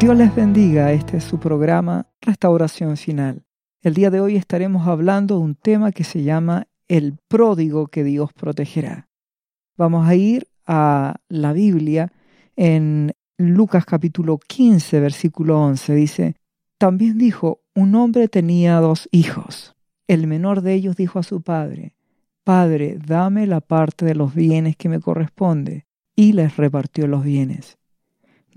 Dios les bendiga, este es su programa Restauración Final. El día de hoy estaremos hablando de un tema que se llama el pródigo que Dios protegerá. Vamos a ir a la Biblia en Lucas capítulo 15, versículo 11. Dice, también dijo, un hombre tenía dos hijos. El menor de ellos dijo a su padre, Padre, dame la parte de los bienes que me corresponde. Y les repartió los bienes.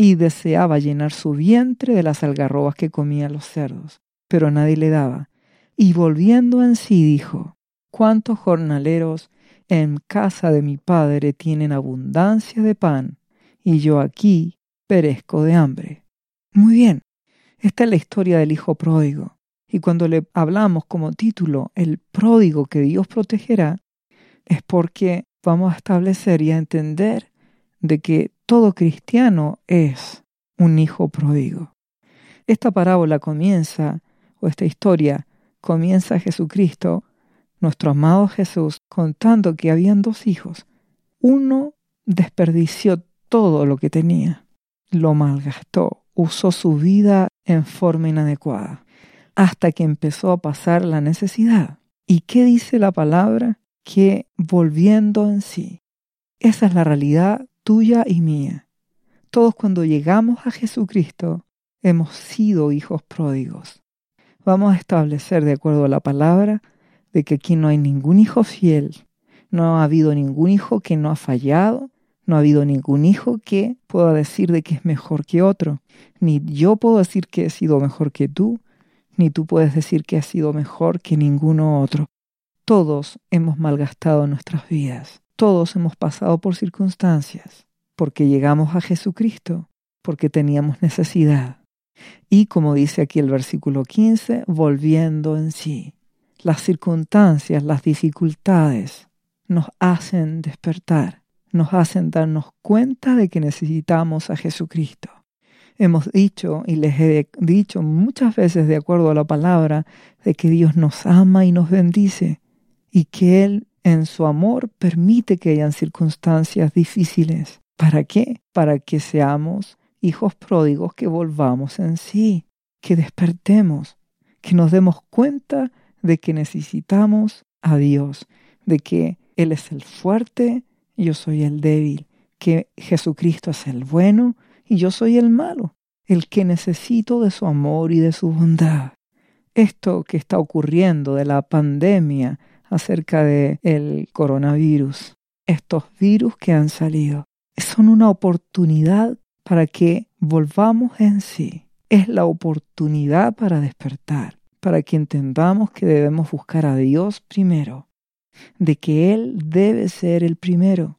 y deseaba llenar su vientre de las algarrobas que comían los cerdos, pero nadie le daba. Y volviendo en sí dijo, ¿cuántos jornaleros en casa de mi padre tienen abundancia de pan, y yo aquí perezco de hambre? Muy bien, esta es la historia del hijo pródigo. Y cuando le hablamos como título el pródigo que Dios protegerá, es porque vamos a establecer y a entender de que todo cristiano es un hijo pródigo. Esta parábola comienza, o esta historia comienza Jesucristo, nuestro amado Jesús, contando que habían dos hijos. Uno desperdició todo lo que tenía, lo malgastó, usó su vida en forma inadecuada, hasta que empezó a pasar la necesidad. ¿Y qué dice la palabra? Que volviendo en sí. Esa es la realidad tuya y mía. Todos cuando llegamos a Jesucristo hemos sido hijos pródigos. Vamos a establecer, de acuerdo a la palabra, de que aquí no hay ningún hijo fiel, no ha habido ningún hijo que no ha fallado, no ha habido ningún hijo que pueda decir de que es mejor que otro. Ni yo puedo decir que he sido mejor que tú, ni tú puedes decir que has sido mejor que ninguno otro. Todos hemos malgastado nuestras vidas. Todos hemos pasado por circunstancias, porque llegamos a Jesucristo, porque teníamos necesidad. Y como dice aquí el versículo 15, volviendo en sí. Las circunstancias, las dificultades nos hacen despertar, nos hacen darnos cuenta de que necesitamos a Jesucristo. Hemos dicho y les he dicho muchas veces de acuerdo a la palabra de que Dios nos ama y nos bendice y que Él en su amor permite que hayan circunstancias difíciles. ¿Para qué? Para que seamos hijos pródigos que volvamos en sí, que despertemos, que nos demos cuenta de que necesitamos a Dios, de que Él es el fuerte, yo soy el débil, que Jesucristo es el bueno y yo soy el malo, el que necesito de su amor y de su bondad. Esto que está ocurriendo de la pandemia acerca del el coronavirus. Estos virus que han salido son una oportunidad para que volvamos en sí. Es la oportunidad para despertar, para que entendamos que debemos buscar a Dios primero, de que Él debe ser el primero,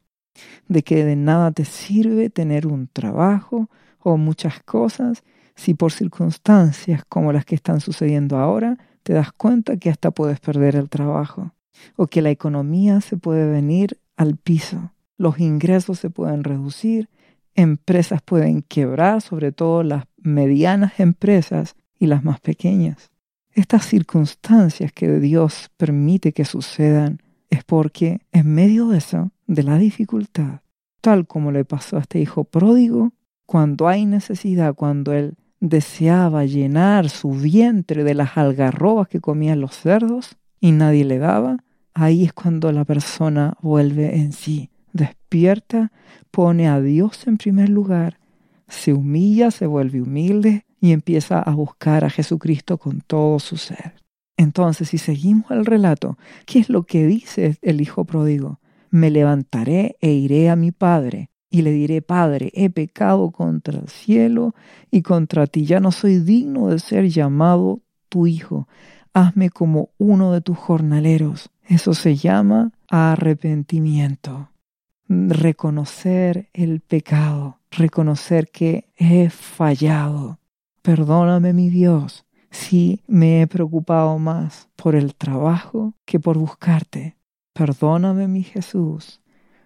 de que de nada te sirve tener un trabajo o muchas cosas si por circunstancias como las que están sucediendo ahora te das cuenta que hasta puedes perder el trabajo o que la economía se puede venir al piso, los ingresos se pueden reducir, empresas pueden quebrar, sobre todo las medianas empresas y las más pequeñas. Estas circunstancias que Dios permite que sucedan es porque en medio de eso, de la dificultad, tal como le pasó a este hijo pródigo, cuando hay necesidad, cuando él deseaba llenar su vientre de las algarrobas que comían los cerdos y nadie le daba, ahí es cuando la persona vuelve en sí, despierta, pone a Dios en primer lugar, se humilla, se vuelve humilde y empieza a buscar a Jesucristo con todo su ser. Entonces, si seguimos el relato, ¿qué es lo que dice el Hijo pródigo? Me levantaré e iré a mi Padre y le diré, Padre, he pecado contra el cielo y contra ti, ya no soy digno de ser llamado tu Hijo hazme como uno de tus jornaleros. Eso se llama arrepentimiento. Reconocer el pecado, reconocer que he fallado. Perdóname, mi Dios, si me he preocupado más por el trabajo que por buscarte. Perdóname, mi Jesús,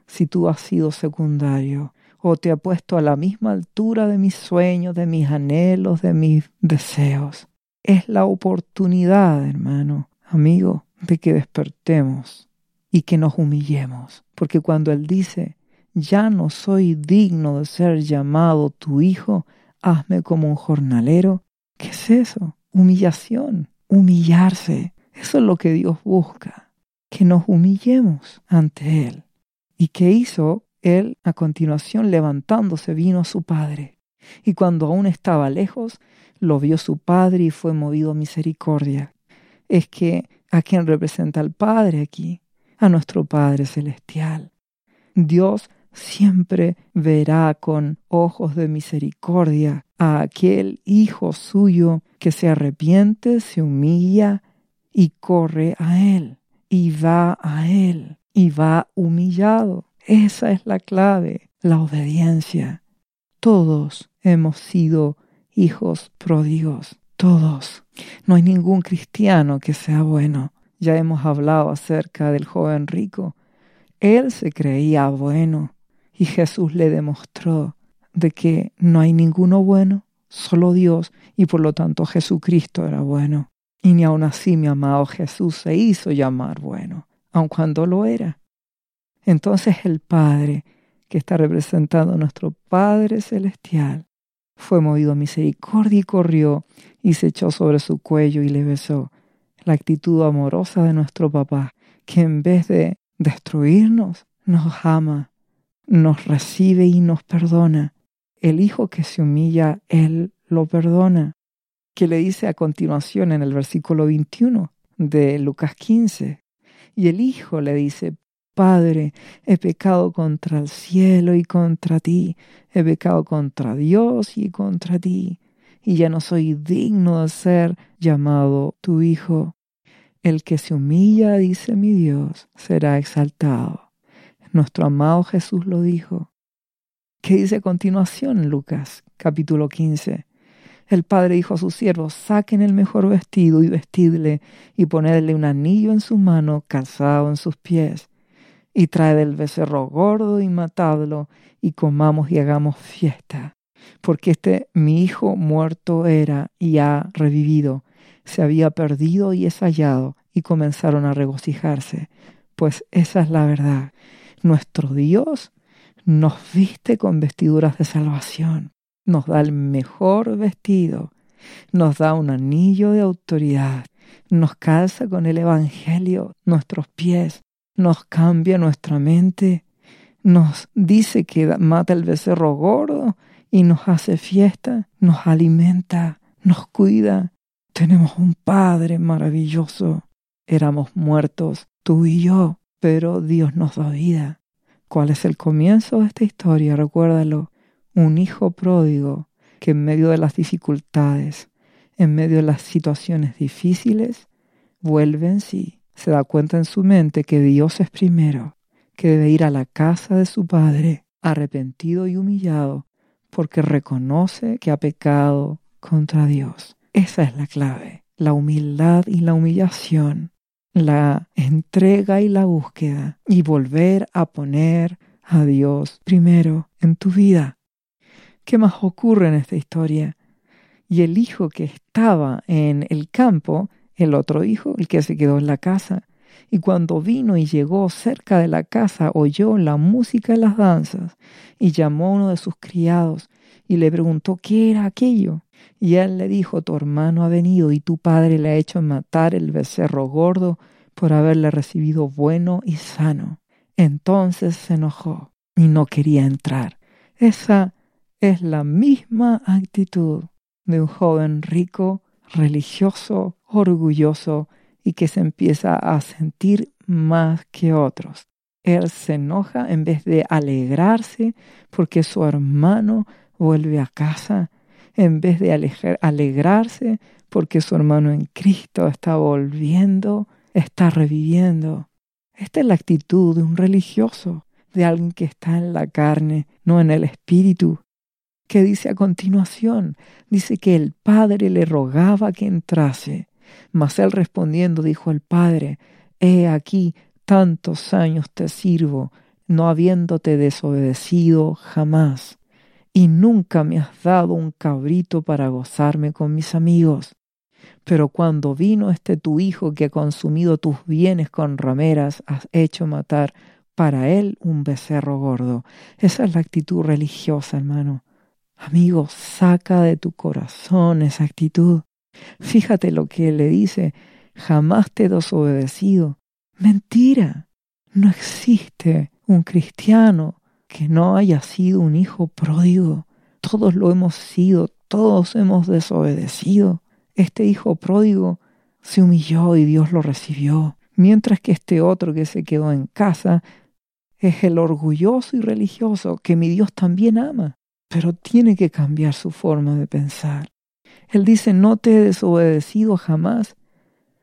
si tú has sido secundario o te ha puesto a la misma altura de mis sueños, de mis anhelos, de mis deseos. Es la oportunidad, hermano, amigo, de que despertemos y que nos humillemos, porque cuando Él dice, ya no soy digno de ser llamado tu hijo, hazme como un jornalero, ¿qué es eso? Humillación, humillarse. Eso es lo que Dios busca, que nos humillemos ante Él. ¿Y qué hizo? Él, a continuación, levantándose, vino a su padre. Y cuando aún estaba lejos, lo vio su padre y fue movido a misericordia. Es que a quien representa al Padre aquí, a nuestro Padre Celestial. Dios siempre verá con ojos de misericordia a aquel hijo suyo que se arrepiente, se humilla y corre a Él, y va a Él, y va humillado. Esa es la clave, la obediencia. Todos hemos sido hijos pródigos, todos. No hay ningún cristiano que sea bueno. Ya hemos hablado acerca del joven rico. Él se creía bueno y Jesús le demostró de que no hay ninguno bueno, solo Dios y por lo tanto Jesucristo era bueno. Y ni aun así mi amado Jesús se hizo llamar bueno, aun cuando lo era. Entonces el Padre, que está representando nuestro Padre Celestial, fue movido a misericordia y corrió y se echó sobre su cuello y le besó. La actitud amorosa de nuestro papá, que en vez de destruirnos, nos ama, nos recibe y nos perdona. El hijo que se humilla, él lo perdona. Que le dice a continuación en el versículo 21 de Lucas 15. Y el hijo le dice, Padre, he pecado contra el cielo y contra ti, he pecado contra Dios y contra ti, y ya no soy digno de ser llamado tu Hijo. El que se humilla, dice mi Dios, será exaltado. Nuestro amado Jesús lo dijo. ¿Qué dice continuación Lucas capítulo 15? El padre dijo a sus siervos, saquen el mejor vestido y vestidle, y ponedle un anillo en su mano, calzado en sus pies y trae del becerro gordo y matadlo, y comamos y hagamos fiesta. Porque este mi hijo muerto era y ha revivido, se había perdido y es hallado, y comenzaron a regocijarse. Pues esa es la verdad. Nuestro Dios nos viste con vestiduras de salvación, nos da el mejor vestido, nos da un anillo de autoridad, nos calza con el Evangelio nuestros pies, nos cambia nuestra mente, nos dice que mata el becerro gordo y nos hace fiesta, nos alimenta, nos cuida. Tenemos un Padre maravilloso. Éramos muertos, tú y yo, pero Dios nos da vida. ¿Cuál es el comienzo de esta historia? Recuérdalo. Un hijo pródigo que en medio de las dificultades, en medio de las situaciones difíciles, vuelve en sí se da cuenta en su mente que Dios es primero, que debe ir a la casa de su Padre arrepentido y humillado porque reconoce que ha pecado contra Dios. Esa es la clave, la humildad y la humillación, la entrega y la búsqueda y volver a poner a Dios primero en tu vida. ¿Qué más ocurre en esta historia? Y el hijo que estaba en el campo el otro hijo, el que se quedó en la casa, y cuando vino y llegó cerca de la casa, oyó la música y las danzas, y llamó a uno de sus criados, y le preguntó qué era aquello. Y él le dijo, tu hermano ha venido, y tu padre le ha hecho matar el becerro gordo por haberle recibido bueno y sano. Entonces se enojó y no quería entrar. Esa es la misma actitud de un joven rico, religioso, orgulloso y que se empieza a sentir más que otros. Él se enoja en vez de alegrarse porque su hermano vuelve a casa, en vez de alegrarse porque su hermano en Cristo está volviendo, está reviviendo. Esta es la actitud de un religioso, de alguien que está en la carne, no en el espíritu. ¿Qué dice a continuación? Dice que el padre le rogaba que entrase. Mas él respondiendo dijo al padre, He aquí, tantos años te sirvo, no habiéndote desobedecido jamás, y nunca me has dado un cabrito para gozarme con mis amigos. Pero cuando vino este tu hijo que ha consumido tus bienes con rameras, has hecho matar para él un becerro gordo. Esa es la actitud religiosa, hermano. Amigo, saca de tu corazón esa actitud. Fíjate lo que le dice, jamás te he desobedecido. Mentira. No existe un cristiano que no haya sido un hijo pródigo. Todos lo hemos sido, todos hemos desobedecido. Este hijo pródigo se humilló y Dios lo recibió, mientras que este otro que se quedó en casa es el orgulloso y religioso que mi Dios también ama, pero tiene que cambiar su forma de pensar. Él dice, no te he desobedecido jamás.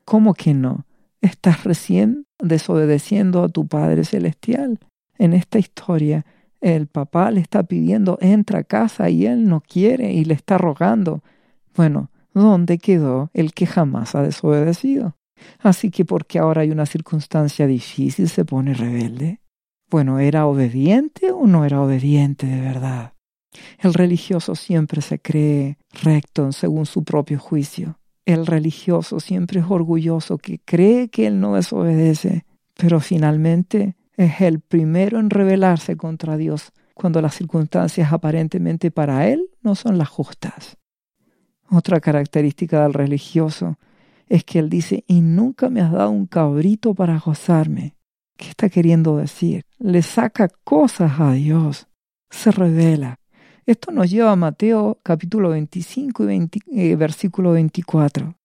¿Cómo que no? Estás recién desobedeciendo a tu Padre Celestial. En esta historia, el papá le está pidiendo, entra a casa y él no quiere y le está rogando. Bueno, ¿dónde quedó el que jamás ha desobedecido? Así que porque ahora hay una circunstancia difícil se pone rebelde. Bueno, ¿era obediente o no era obediente de verdad? El religioso siempre se cree recto según su propio juicio. El religioso siempre es orgulloso que cree que él no desobedece, pero finalmente es el primero en rebelarse contra Dios cuando las circunstancias aparentemente para él no son las justas. Otra característica del religioso es que él dice, y nunca me has dado un cabrito para gozarme. ¿Qué está queriendo decir? Le saca cosas a Dios, se revela. Esto nos lleva a Mateo capítulo 25 y eh, versículo 24,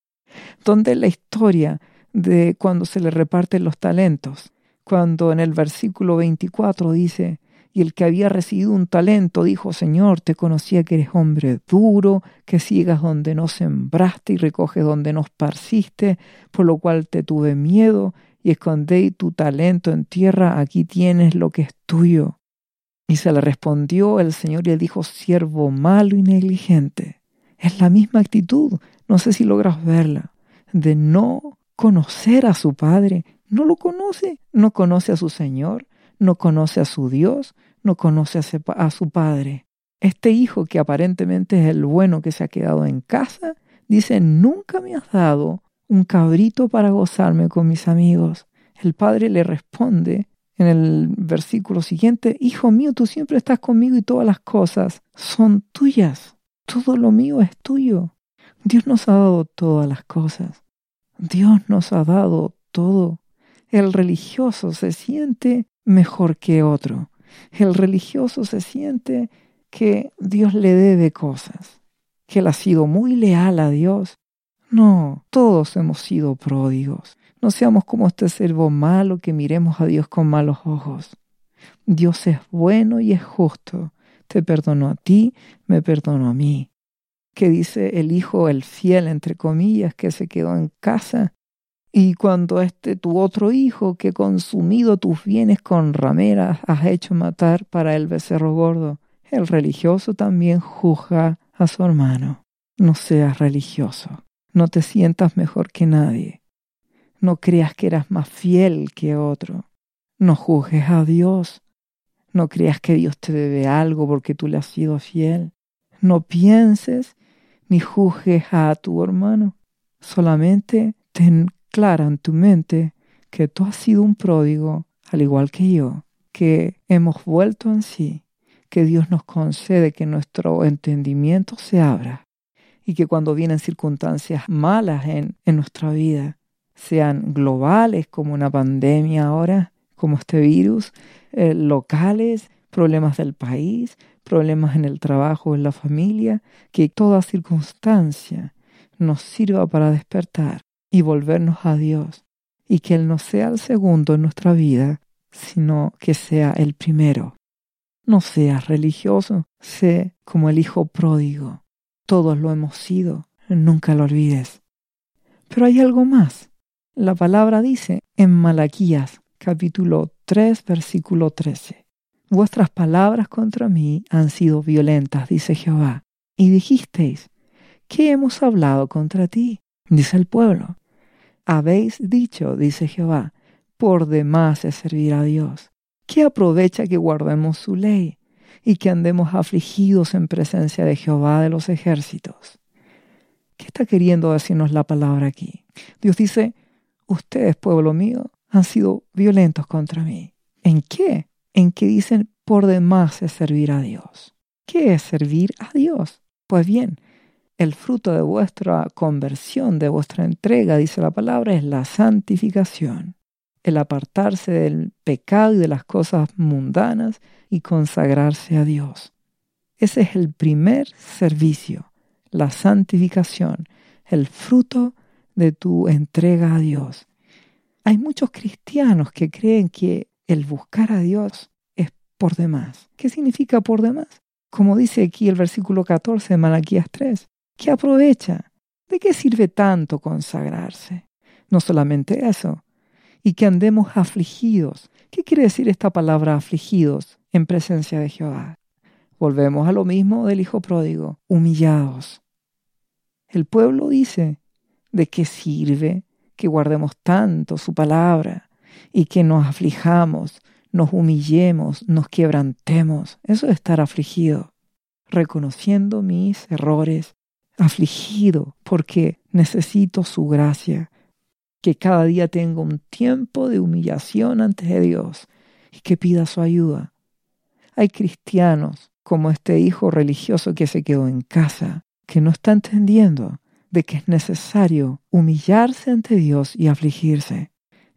donde la historia de cuando se le reparten los talentos, cuando en el versículo 24 dice, y el que había recibido un talento dijo, Señor, te conocía que eres hombre duro, que siegas donde no sembraste y recoges donde no esparciste, por lo cual te tuve miedo y escondí tu talento en tierra, aquí tienes lo que es tuyo. Y se le respondió el Señor y le dijo, siervo malo y negligente. Es la misma actitud, no sé si logras verla, de no conocer a su Padre. No lo conoce, no conoce a su Señor, no conoce a su Dios, no conoce a su Padre. Este hijo que aparentemente es el bueno que se ha quedado en casa, dice, nunca me has dado un cabrito para gozarme con mis amigos. El padre le responde en el versículo siguiente, Hijo mío, tú siempre estás conmigo y todas las cosas son tuyas. Todo lo mío es tuyo. Dios nos ha dado todas las cosas. Dios nos ha dado todo. El religioso se siente mejor que otro. El religioso se siente que Dios le debe cosas, que él ha sido muy leal a Dios. No, todos hemos sido pródigos. No seamos como este servo malo que miremos a Dios con malos ojos. Dios es bueno y es justo. Te perdonó a ti, me perdonó a mí. Que dice el hijo, el fiel, entre comillas, que se quedó en casa. Y cuando este tu otro hijo, que consumido tus bienes con rameras, has hecho matar para el becerro gordo, el religioso también juzga a su hermano. No seas religioso. No te sientas mejor que nadie. No creas que eras más fiel que otro. No juzgues a Dios. No creas que Dios te debe algo porque tú le has sido fiel. No pienses ni juzgues a tu hermano. Solamente ten clara en tu mente que tú has sido un pródigo, al igual que yo, que hemos vuelto en sí, que Dios nos concede que nuestro entendimiento se abra y que cuando vienen circunstancias malas en, en nuestra vida, sean globales como una pandemia ahora, como este virus, eh, locales, problemas del país, problemas en el trabajo, en la familia, que toda circunstancia nos sirva para despertar y volvernos a Dios y que Él no sea el segundo en nuestra vida, sino que sea el primero. No seas religioso, sé como el hijo pródigo. Todos lo hemos sido, nunca lo olvides. Pero hay algo más. La palabra dice en Malaquías capítulo 3 versículo 13, Vuestras palabras contra mí han sido violentas, dice Jehová. Y dijisteis, ¿qué hemos hablado contra ti? dice el pueblo. Habéis dicho, dice Jehová, por demás es servir a Dios. ¿Qué aprovecha que guardemos su ley y que andemos afligidos en presencia de Jehová de los ejércitos? ¿Qué está queriendo decirnos la palabra aquí? Dios dice, ustedes, pueblo mío, han sido violentos contra mí. ¿En qué? En que dicen, por demás es servir a Dios. ¿Qué es servir a Dios? Pues bien, el fruto de vuestra conversión, de vuestra entrega, dice la palabra, es la santificación, el apartarse del pecado y de las cosas mundanas y consagrarse a Dios. Ese es el primer servicio, la santificación, el fruto de tu entrega a Dios. Hay muchos cristianos que creen que el buscar a Dios es por demás. ¿Qué significa por demás? Como dice aquí el versículo 14 de Malaquías 3, ¿qué aprovecha? ¿De qué sirve tanto consagrarse? No solamente eso, y que andemos afligidos. ¿Qué quiere decir esta palabra afligidos en presencia de Jehová? Volvemos a lo mismo del Hijo pródigo, humillados. El pueblo dice, ¿de qué sirve que guardemos tanto su palabra y que nos aflijamos, nos humillemos, nos quebrantemos? Eso es estar afligido, reconociendo mis errores, afligido porque necesito su gracia, que cada día tengo un tiempo de humillación ante Dios y que pida su ayuda. Hay cristianos como este hijo religioso que se quedó en casa, que no está entendiendo de que es necesario humillarse ante Dios y afligirse.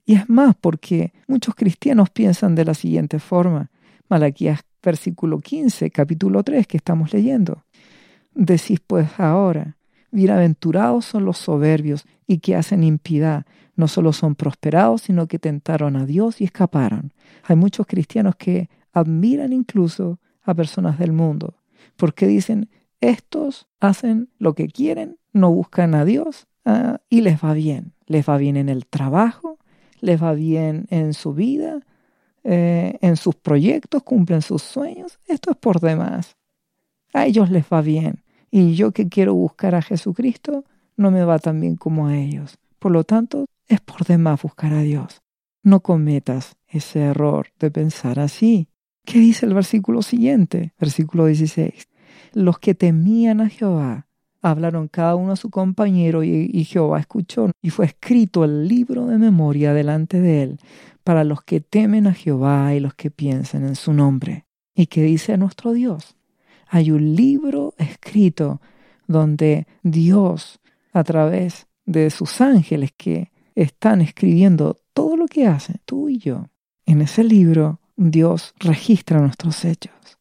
Y es más porque muchos cristianos piensan de la siguiente forma. Malaquías versículo 15, capítulo 3 que estamos leyendo. Decís pues ahora, bienaventurados son los soberbios y que hacen impiedad. No solo son prosperados, sino que tentaron a Dios y escaparon. Hay muchos cristianos que admiran incluso a personas del mundo, porque dicen, estos hacen lo que quieren, no buscan a Dios ah, y les va bien. Les va bien en el trabajo, les va bien en su vida, eh, en sus proyectos, cumplen sus sueños. Esto es por demás. A ellos les va bien. Y yo que quiero buscar a Jesucristo, no me va tan bien como a ellos. Por lo tanto, es por demás buscar a Dios. No cometas ese error de pensar así. ¿Qué dice el versículo siguiente? Versículo 16 los que temían a Jehová hablaron cada uno a su compañero y, Jehová escuchó y fue escrito el libro de memoria delante de él para los que temen a Jehová y los que piensan en su nombre. ¿Y qué dice nuestro Dios? Hay un libro escrito donde Dios, a través de sus ángeles que están escribiendo todo lo que hacen, tú y yo, en ese libro Dios registra nuestros hechos.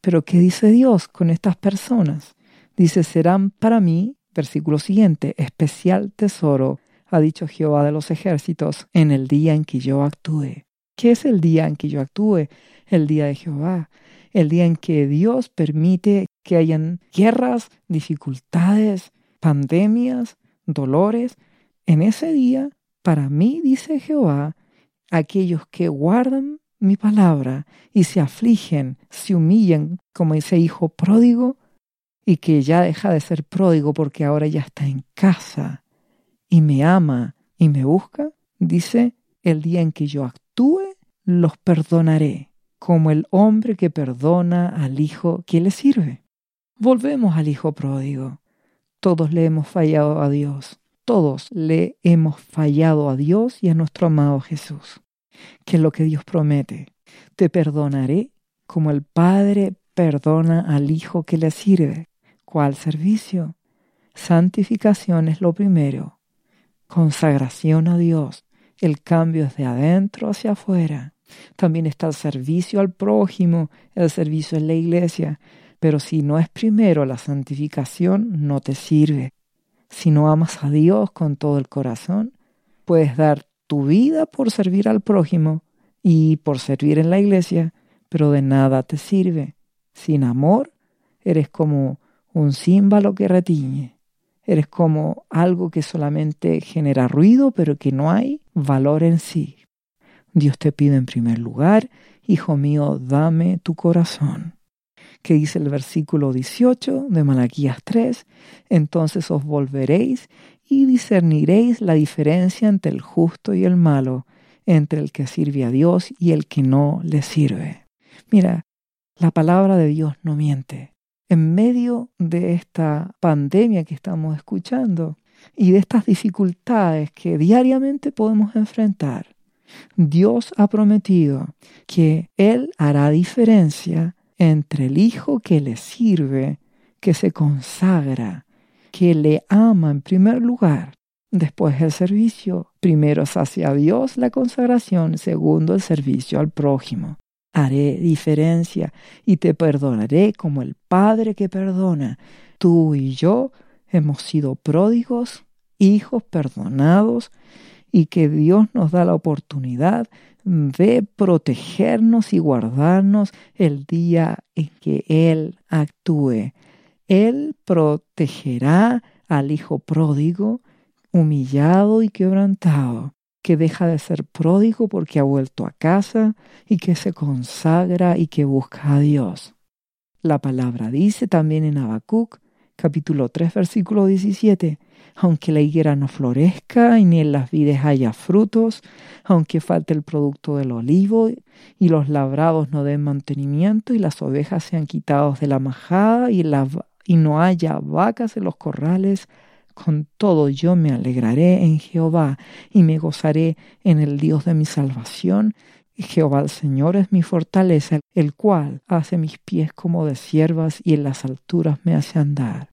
Pero ¿qué dice Dios con estas personas? Dice, serán para mí, versículo siguiente, especial tesoro, ha dicho Jehová de los ejércitos, en el día en que yo actúe. ¿Qué es el día en que yo actúe? El día de Jehová, el día en que Dios permite que hayan guerras, dificultades, pandemias, dolores. En ese día, para mí, dice Jehová, aquellos que guardan mi palabra y se afligen, se humillan como ese hijo pródigo y que ya deja de ser pródigo porque ahora ya está en casa y me ama y me busca, dice, el día en que yo actúe, los perdonaré, como el hombre que perdona al hijo que le sirve. Volvemos al hijo pródigo. Todos le hemos fallado a Dios. Todos le hemos fallado a Dios y a nuestro amado Jesús que es lo que Dios promete. Te perdonaré como el Padre perdona al Hijo que le sirve. ¿Cuál servicio? Santificación es lo primero. Consagración a Dios. El cambio es de adentro hacia afuera. También está el servicio al prójimo, el servicio en la iglesia. Pero si no es primero la santificación, no te sirve. Si no amas a Dios con todo el corazón, puedes dar tu vida por servir al prójimo y por servir en la iglesia, pero de nada te sirve. Sin amor, eres como un címbalo que retiñe. Eres como algo que solamente genera ruido, pero que no hay valor en sí. Dios te pide en primer lugar, Hijo mío, dame tu corazón. Que dice el versículo 18 de Malaquías 3, entonces os volveréis y discerniréis la diferencia entre el justo y el malo, entre el que sirve a Dios y el que no le sirve. Mira, la palabra de Dios no miente. En medio de esta pandemia que estamos escuchando y de estas dificultades que diariamente podemos enfrentar, Dios ha prometido que Él hará diferencia entre el Hijo que le sirve, que se consagra, que le ama en primer lugar, después el servicio. Primero es hacia Dios la consagración, segundo el servicio al prójimo. Haré diferencia y te perdonaré como el Padre que perdona. Tú y yo hemos sido pródigos, hijos perdonados, y que Dios nos da la oportunidad de protegernos y guardarnos el día en que Él actúe. Él protegerá al hijo pródigo, humillado y quebrantado, que deja de ser pródigo porque ha vuelto a casa y que se consagra y que busca a Dios. La palabra dice también en Habacuc, capítulo 3, versículo 17, aunque la higuera no florezca y ni en las vides haya frutos, aunque falte el producto del olivo y los labrados no den mantenimiento y las ovejas sean quitados de la majada y, y no haya vacas en los corrales, con todo yo me alegraré en Jehová y me gozaré en el Dios de mi salvación. Jehová el Señor es mi fortaleza, el cual hace mis pies como de siervas y en las alturas me hace andar.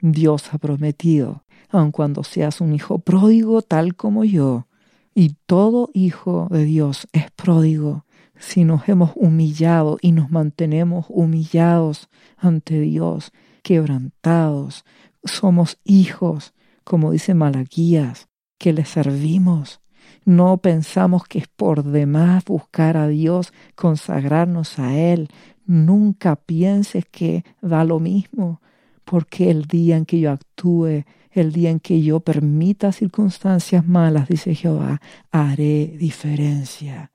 Dios ha prometido, aun cuando seas un hijo pródigo tal como yo, y todo hijo de Dios es pródigo, si nos hemos humillado y nos mantenemos humillados ante Dios, quebrantados, somos hijos, como dice Malaquías, que le servimos. No pensamos que es por demás buscar a Dios, consagrarnos a Él. Nunca pienses que da lo mismo porque el día en que yo actúe, el día en que yo permita circunstancias malas, dice Jehová, haré diferencia,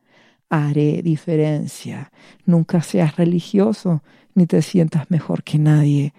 haré diferencia. Nunca seas religioso ni te sientas mejor que nadie.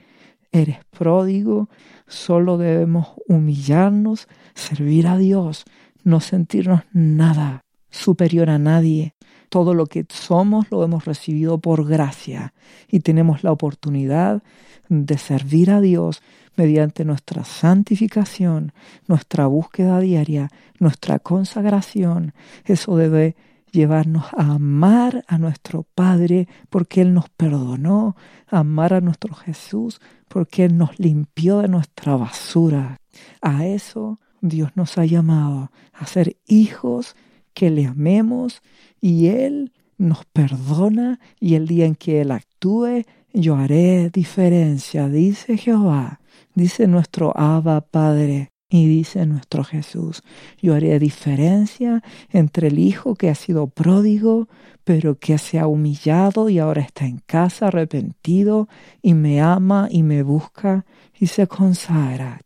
Eres pródigo, solo debemos humillarnos, servir a Dios, no sentirnos nada superior a nadie. Todo lo que somos lo hemos recibido por gracia y tenemos la oportunidad de servir a Dios mediante nuestra santificación, nuestra búsqueda diaria, nuestra consagración. Eso debe llevarnos a amar a nuestro Padre porque Él nos perdonó, a amar a nuestro Jesús porque Él nos limpió de nuestra basura. A eso Dios nos ha llamado, a ser hijos que le amemos y Él nos perdona y el día en que Él actúe, yo haré diferencia, dice Jehová, dice nuestro Abba Padre. Y dice nuestro Jesús, yo haré diferencia entre el hijo que ha sido pródigo, pero que se ha humillado y ahora está en casa arrepentido y me ama y me busca y se consagra.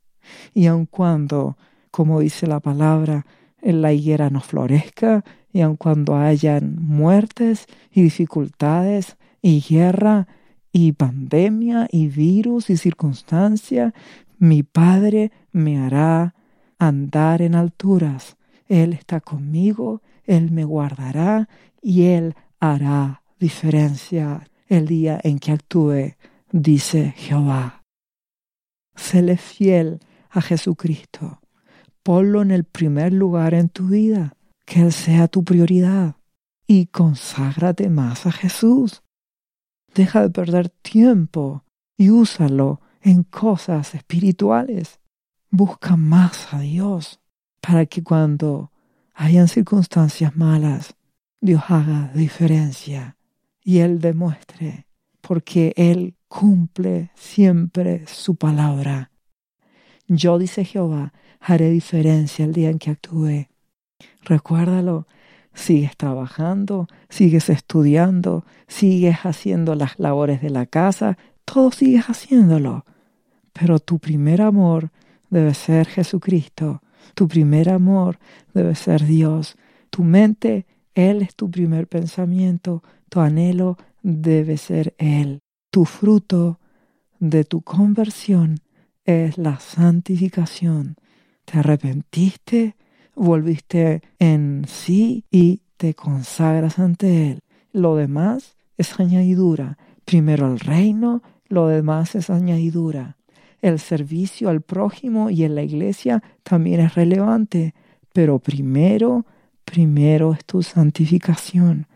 Y aun cuando, como dice la palabra, en la higuera no florezca, y aun cuando hayan muertes y dificultades y guerra, y pandemia y virus y circunstancia, mi Padre me hará andar en alturas. Él está conmigo, Él me guardará y Él hará diferencia el día en que actúe, dice Jehová. Séle fiel a Jesucristo. Ponlo en el primer lugar en tu vida, que Él sea tu prioridad. Y conságrate más a Jesús. Deja de perder tiempo y úsalo en cosas espirituales. Busca más a Dios para que cuando hayan circunstancias malas, Dios haga diferencia y Él demuestre, porque Él cumple siempre su palabra. Yo, dice Jehová, haré diferencia el día en que actúe. Recuérdalo, sigues trabajando, sigues estudiando, sigues haciendo las labores de la casa, todo sigues haciéndolo. Pero tu primer amor debe ser Jesucristo, tu primer amor debe ser Dios. Tu mente Él es tu primer pensamiento, tu anhelo debe ser Él. Tu fruto de tu conversión es la santificación. Te arrepentiste, volviste en sí y te consagras ante Él. Lo demás es añadidura. Primero el reino, lo demás es añadidura. El servicio al prójimo y en la iglesia también es relevante, pero primero, primero es tu santificación.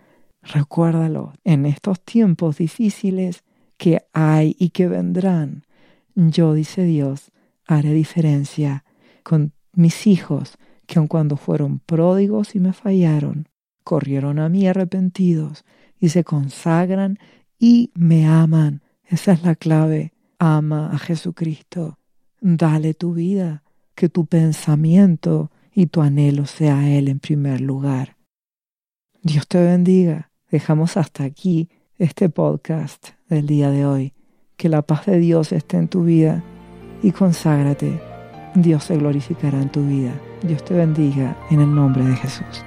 Recuérdalo, en estos tiempos difíciles que hay y que vendrán, yo, dice Dios, haré diferencia con mis hijos, que aun cuando fueron pródigos y me fallaron, corrieron a mí arrepentidos y se consagran y me aman. Esa es la clave. Ama a Jesucristo. Dale tu vida, que tu pensamiento y tu anhelo sea Él en primer lugar. Dios te bendiga. Dejamos hasta aquí este podcast del día de hoy. Que la paz de Dios esté en tu vida y conságrate. Dios se glorificará en tu vida. Dios te bendiga en el nombre de Jesús.